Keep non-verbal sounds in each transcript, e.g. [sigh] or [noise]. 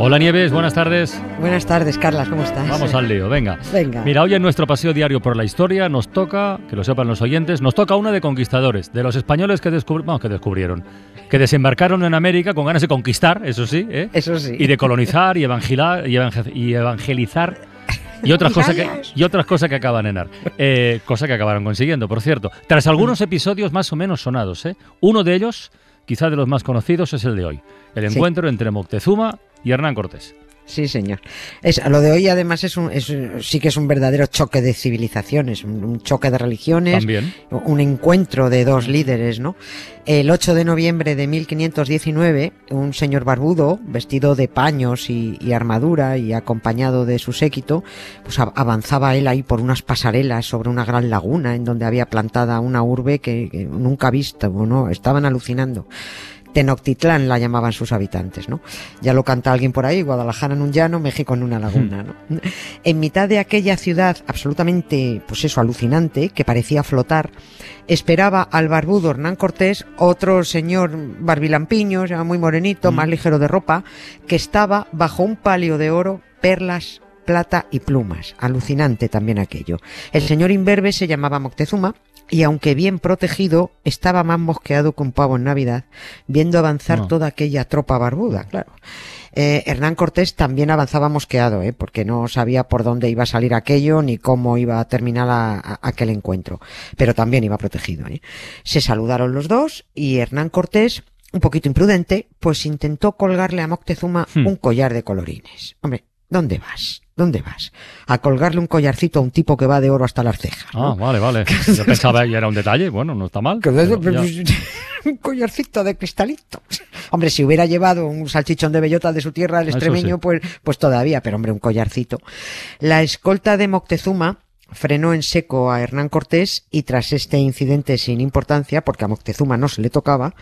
Hola Nieves, buenas tardes. Buenas tardes, Carlas, ¿cómo estás? Vamos al lío, venga. Venga. Mira, hoy en nuestro paseo diario por la historia nos toca, que lo sepan los oyentes, nos toca una de conquistadores, de los españoles que, descubri- bueno, que descubrieron, que desembarcaron en América con ganas de conquistar, eso sí, ¿eh? Eso sí. y de colonizar y, evangelar, y, evangel- y evangelizar y otras cosas que y otras cosas que acaban en ar. Eh, cosa que acabaron consiguiendo, por cierto. Tras algunos episodios más o menos sonados, ¿eh? uno de ellos, quizá de los más conocidos, es el de hoy, el Sí. encuentro entre Moctezuma y Hernán Cortés. Sí, señor. Es, lo de hoy, además, es un, es, sí que es un verdadero choque de civilizaciones, un, un choque de religiones, También. un encuentro de dos líderes, ¿no? El 8 de noviembre de 1519, un señor barbudo, vestido de paños y, y armadura y acompañado de su séquito, pues avanzaba él ahí por unas pasarelas sobre una gran laguna en donde había plantada una urbe que, que nunca vista, ¿no? Estaban alucinando. Tenochtitlán la llamaban sus habitantes, ¿no? Ya lo canta alguien por ahí, Guadalajara en un llano, México en una laguna, ¿no? En mitad de aquella ciudad absolutamente, pues eso, alucinante, que parecía flotar, esperaba al barbudo Hernán Cortés otro señor barbilampiño, ya muy morenito, Mm. más ligero de ropa, que estaba bajo un palio de oro, perlas, plata y plumas. Alucinante también aquello. El señor imberbe se llamaba Moctezuma y aunque bien protegido, estaba más mosqueado que un pavo en Navidad, viendo avanzar No. toda aquella tropa barbuda, claro. Eh, Hernán Cortés también avanzaba mosqueado, ¿eh? porque no sabía por dónde iba a salir aquello ni cómo iba a terminar a- a- aquel encuentro, pero también iba protegido. ¿eh? Se saludaron los dos y Hernán Cortés, un poquito imprudente, pues intentó colgarle a Moctezuma Hmm. un collar de colorines. Hombre, ¿dónde vas? ¿Dónde vas? A colgarle un collarcito a un tipo que va de oro hasta las cejas. Ah, vale, vale. [laughs] Yo pensaba que era un detalle. Bueno, no está mal. [laughs] Un collarcito de cristalito. Hombre, si hubiera llevado un salchichón de bellota de su tierra, el extremeño, sí. pues, pues todavía, pero hombre, un collarcito. La escolta de Moctezuma frenó en seco a Hernán Cortés y tras este incidente sin importancia, porque a Moctezuma no se le tocaba,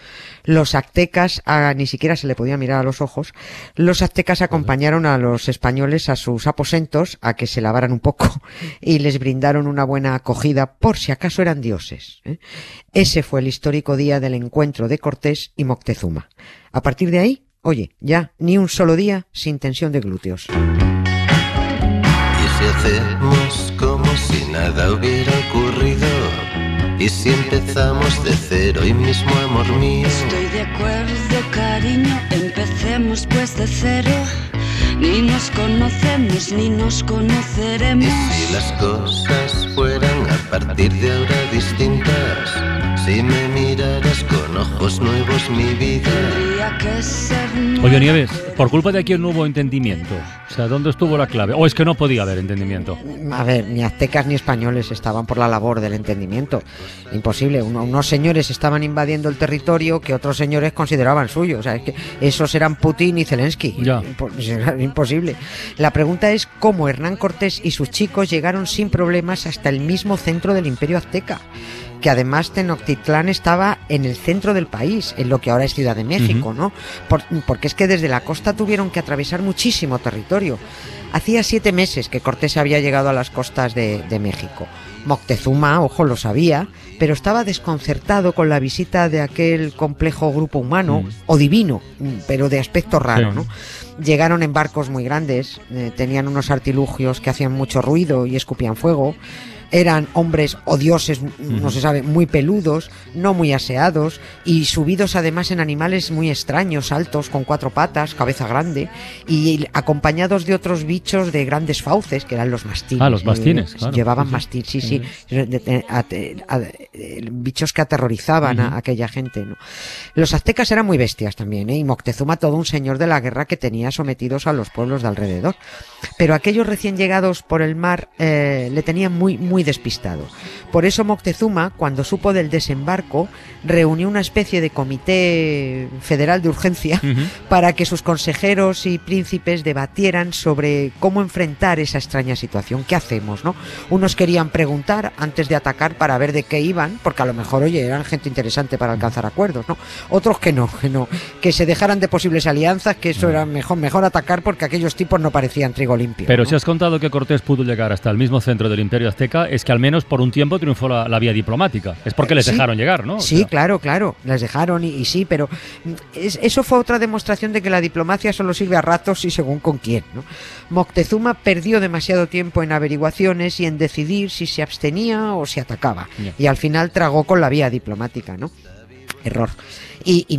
los aztecas ah, ni siquiera se le podía mirar a los ojos, los aztecas acompañaron a los españoles a sus aposentos a que se lavaran un poco y les brindaron una buena acogida por si acaso eran dioses. ¿eh? Ese fue el histórico día del encuentro de Cortés y Moctezuma. A partir de ahí, oye, ya ni un solo día sin tensión de glúteos. Y si hacemos como si nada hubiera ocurrido, y si empezamos de cero y mismo amor mío, Estoy de acuerdo, cariño, empecemos pues de cero. Ni nos conocemos, ni nos y conoceremos. si las cosas fueran a partir de ahora distintas, si me miraras con ojos nuevos mi vida. Tendría que ser Oye, Nieves, por culpa de quién no hubo entendimiento. O sea, ¿dónde estuvo la clave? O es que no podía haber entendimiento. A ver, ni aztecas ni españoles estaban por la labor del entendimiento. Imposible. Uno- unos señores estaban invadiendo el territorio que otros señores consideraban suyo. O sea, es que esos eran Putin y Zelensky. Ya. [laughs] Imposible. La pregunta es cómo Hernán Cortés y sus chicos llegaron sin problemas hasta el mismo centro del imperio azteca. Que además Tenochtitlán estaba en el centro del país, en lo que ahora es Ciudad de México, ¿no? Por- porque es que desde la costa tuvieron que atravesar muchísimo territorio. Hacía siete meses que Cortés había llegado a las costas de, de México. Moctezuma, ojo, lo sabía, pero estaba desconcertado con la visita de aquel complejo grupo humano, Mm. o divino, mm, pero de aspecto raro, Sí. ¿no? Llegaron en barcos muy grandes, eh, tenían unos artilugios que hacían mucho ruido y escupían fuego. Eran hombres o dioses, mm, no se sabe, muy peludos, no muy aseados y subidos además en animales muy extraños, altos, con cuatro patas, cabeza grande y acompañados de otros bichos de grandes fauces, que eran los mastines. Ah, los mastines, Eh, claro. Llevaban mastines, sí, sí. A- a- eh, bichos que aterrorizaban a aquella gente, ¿no? Los aztecas eran muy bestias también, ¿eh? Y Moctezuma todo un señor de la guerra que tenía sometidos a los pueblos de alrededor. Pero aquellos recién llegados por el mar eh, le tenían muy, muy muy despistado. Por eso Moctezuma, cuando supo del desembarco, reunió una especie de comité federal de urgencia para que sus consejeros y príncipes debatieran sobre cómo enfrentar esa extraña situación. ¿Qué hacemos, no? Unos querían preguntar antes de atacar para ver de qué iban, porque a lo mejor, oye, eran gente interesante para alcanzar acuerdos, ¿no? Otros que no, que no, que se dejaran de posibles alianzas, que eso era mejor, mejor atacar porque aquellos tipos no parecían trigo limpio. Pero si has contado que Cortés pudo llegar hasta el mismo centro del Imperio Azteca, es que al menos por un tiempo triunfó la, vía diplomática. Es porque les dejaron llegar, ¿no? sí, claro, claro, les dejaron y, sí, pero eso fue otra demostración de que la diplomacia solo sirve a ratos y según con quién, ¿no? Moctezuma perdió demasiado tiempo en averiguaciones y en decidir si se abstenía o se atacaba. Y al final tragó con la vía diplomática, ¿no? Error. Y,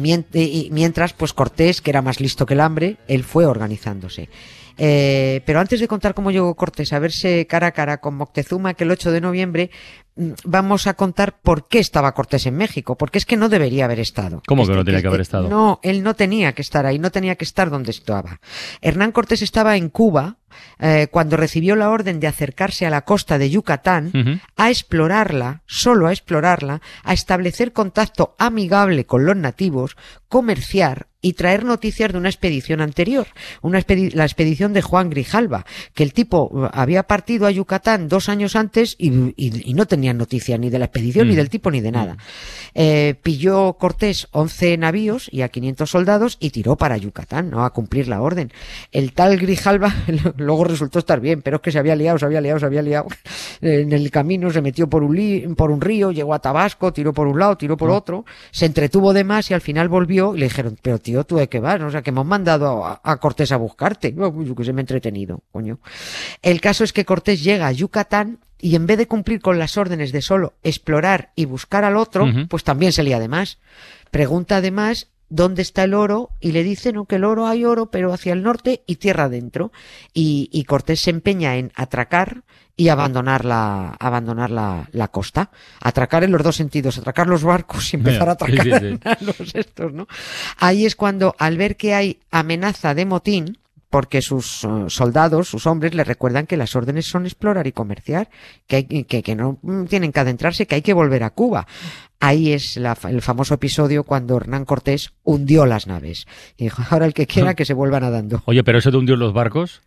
mientras, pues Cortés, que era más listo que el hambre, él fue organizándose. Eh, pero antes de contar cómo llegó Cortés a verse cara a cara con Moctezuma, que el 8 de noviembre, mm, vamos a contar por qué estaba Cortés en México, porque es que no debería haber estado. ¿Cómo que no tenía que haber estado? No, él no tenía que estar ahí, no tenía que estar donde estaba. Hernán Cortés estaba en Cuba, eh, cuando recibió la orden de acercarse a la costa de Yucatán, a explorarla, solo a explorarla, a establecer contacto amigable con los nativos, comerciar y traer noticias de una expedición anterior, una la expedición de Juan Grijalva, que el tipo uh, había partido a Yucatán dos años antes y, no tenía noticia ni de la expedición, ni mm. del tipo, ni de nada. Mm. Eh, pilló Cortés 11 navíos y a 500 soldados y tiró para Yucatán, ¿no? A cumplir la orden. El tal Grijalva [laughs] luego resultó estar bien, pero es que se había liado, se había liado, se había liado. [laughs] En el camino se metió por un, por un río, llegó a Tabasco, tiró por un lado, tiró por otro, se entretuvo de más y al final volvió y le dijeron, pero tío, tú de qué vas, o sea, que hemos mandado a, Cortés a buscarte. Yo que se me he entretenido, coño. El caso es que Cortés llega a Yucatán y en vez de cumplir con las órdenes de solo explorar y buscar al otro, pues también se lía además. Pregunta además dónde está el oro y le dice no, que el oro hay oro, pero hacia el norte y tierra adentro. Y, y Cortés se empeña en atracar y abandonar la, abandonar la, la, costa. Atracar en los dos sentidos, atracar los barcos y empezar a atracar [laughs] los estos, ¿no? Ahí es cuando, al ver que hay amenaza de motín, porque sus eh, soldados, sus hombres, le recuerdan que las órdenes son explorar y comerciar, que, hay, que, que no tienen que adentrarse, que hay que volver a Cuba. Ahí es el famoso episodio cuando Hernán Cortés hundió las naves. Y dijo, ahora el que quiera [laughs] que se vuelva nadando. Oye, pero eso de hundió los barcos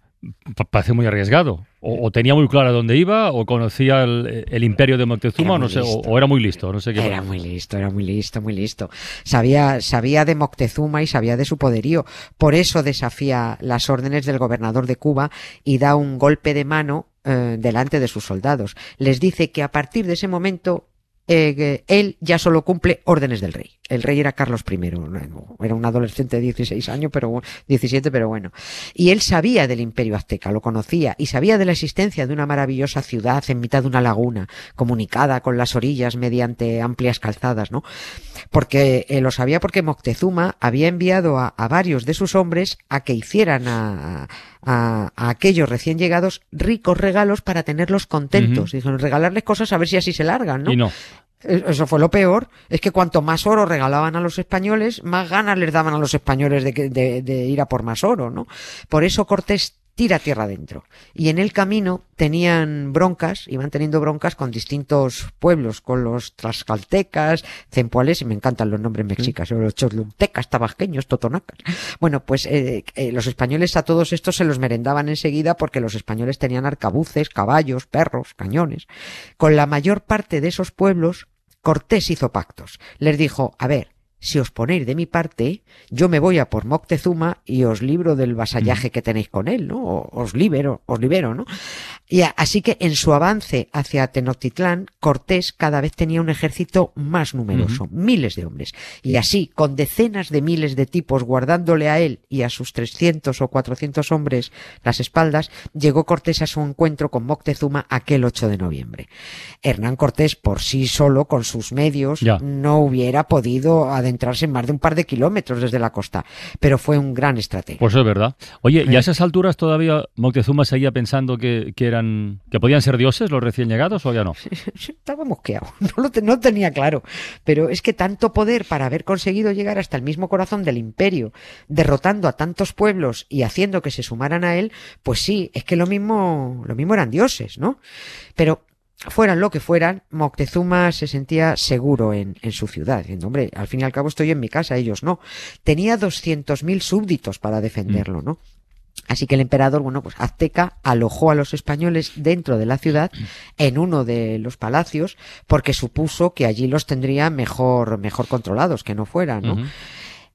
parece muy arriesgado. O, tenía muy claro a dónde iba, o conocía el, imperio de Moctezuma, no sé, o, era muy listo, no sé qué. Era muy listo, era muy listo, muy listo. Sabía, sabía de Moctezuma y sabía de su poderío. Por eso desafía las órdenes del gobernador de Cuba y da un golpe de mano eh, delante de sus soldados. Les dice que a partir de ese momento eh, él ya solo cumple órdenes del rey. El rey era Carlos I, era un adolescente de 16 años, pero 17, pero bueno. Y él sabía del imperio azteca, lo conocía, y sabía de la existencia de una maravillosa ciudad en mitad de una laguna, comunicada con las orillas mediante amplias calzadas, ¿no? Porque eh, lo sabía porque Moctezuma había enviado a, varios de sus hombres a que hicieran a, a, aquellos recién llegados ricos regalos para tenerlos contentos. Dijeron, regalarles cosas a ver si así se largan, ¿no? Y no. E, eso fue lo peor, es que cuanto más oro regalaban a los españoles, más ganas les daban a los españoles de, de, de ir a por más oro, ¿no? Por eso Cortés tira tierra adentro. Y en el camino tenían broncas, iban teniendo broncas con distintos pueblos, con los tlaxcaltecas, cempoales, y me encantan los nombres mexicas, los cholultecas, tabasqueños, totonacas. Bueno, pues eh, eh, los españoles a todos estos se los merendaban enseguida porque los españoles tenían arcabuces, caballos, perros, cañones. Con la mayor parte de esos pueblos, Cortés hizo pactos. Les dijo, a ver, si os ponéis de mi parte, yo me voy a por Moctezuma y os libro del vasallaje que tenéis con él, ¿no? Os libero, os libero, ¿no? Y así que en su avance hacia Tenochtitlán, Cortés cada vez tenía un ejército más numeroso, miles de hombres. Y así, con decenas de miles de tipos guardándole a él y a sus 300 o 400 hombres las espaldas, llegó Cortés a su encuentro con Moctezuma aquel 8 de noviembre. Hernán Cortés por sí solo, con sus medios, no hubiera podido adentrarse en más de un par de kilómetros desde la costa, pero fue un gran estratega. Pues es verdad. Oye, ¿y a esas alturas todavía Moctezuma seguía pensando que, que eran que podían ser dioses los recién llegados o ya no? Estaba mosqueado, [laughs] no lo no tenía claro, pero es que tanto poder para haber conseguido llegar hasta el mismo corazón del imperio, derrotando a tantos pueblos y haciendo que se sumaran a él, pues sí, es que lo mismo, lo mismo eran dioses, ¿no? Pero fueran lo que fueran, Moctezuma se sentía seguro en, en, su ciudad, diciendo, hombre, al fin y al cabo estoy en mi casa, ellos no. Tenía 200.000 súbditos para defenderlo, ¿no? Así que el emperador, bueno, pues Azteca alojó a los españoles dentro de la ciudad en uno de los palacios porque supuso que allí los tendría mejor, mejor controlados, que no fuera, ¿no?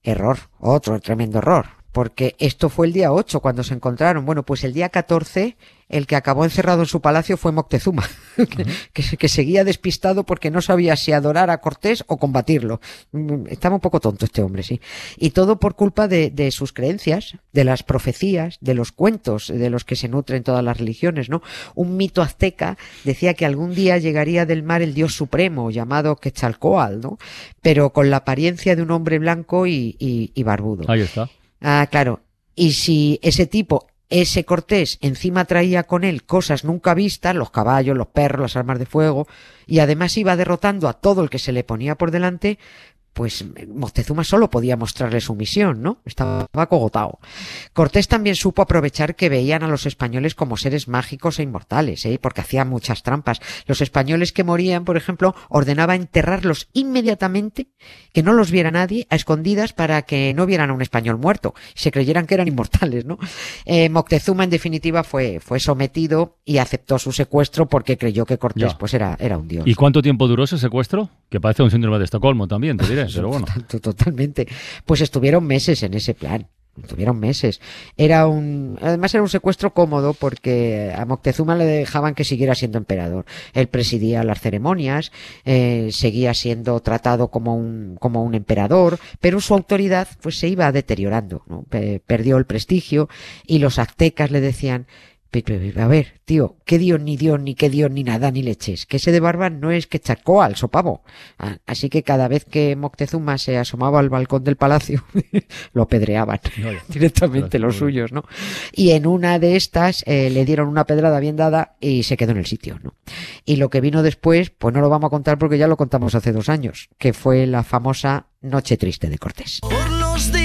Error, otro tremendo error porque esto fue el día 8 cuando se encontraron. Bueno, pues el día 14 el que acabó encerrado en su palacio fue Moctezuma, [laughs] que, que, seguía despistado porque no sabía si adorar a Cortés o combatirlo. Mm, estaba un poco tonto este hombre, sí. Y todo por culpa de, de, sus creencias, de las profecías, de los cuentos de los que se nutren todas las religiones, ¿no? Un mito azteca decía que algún día llegaría del mar el dios supremo llamado Quetzalcoatl, ¿no? Pero con la apariencia de un hombre blanco y, y, y barbudo. Ahí está. Ah, claro. Y si ese tipo, ese Cortés, encima traía con él cosas nunca vistas, los caballos, los perros, las armas de fuego, y además iba derrotando a todo el que se le ponía por delante, pues Moctezuma solo podía mostrarle su misión, ¿no? Estaba cogotado. Cortés también supo aprovechar que veían a los españoles como seres mágicos e inmortales, ¿eh? porque hacía muchas trampas. Los españoles que morían, por ejemplo, ordenaba enterrarlos inmediatamente, que no los viera nadie, a escondidas para que no vieran a un español muerto y se creyeran que eran inmortales, ¿no? Eh, Moctezuma, en definitiva, fue, fue sometido y aceptó su secuestro porque creyó que Cortés, ya. pues, era, era un dios. ¿Y cuánto tiempo duró ese secuestro? Que parece un síndrome de Estocolmo también, te diré. Pero bueno. Totalmente. Pues estuvieron meses en ese plan. Estuvieron meses. Era un, además era un secuestro cómodo porque a Moctezuma le dejaban que siguiera siendo emperador. Él presidía las ceremonias, eh, seguía siendo tratado como un, como un emperador, pero su autoridad pues se iba deteriorando, ¿no? Perdió el prestigio y los aztecas le decían, a ver, tío, qué dios ni dios, ni qué dios, ni nada, ni leches. Que ese de barba no es que chacó al sopavo. Ah, así que cada vez que Moctezuma se asomaba al balcón del palacio, [laughs] lo apedreaban no, [laughs] directamente los suyos, ¿no? Y en una de estas eh, le dieron una pedrada bien dada y se quedó en el sitio, ¿no? Y lo que vino después, pues no lo vamos a contar porque ya lo contamos hace dos años, que fue la famosa Noche Triste de Cortés. Por los días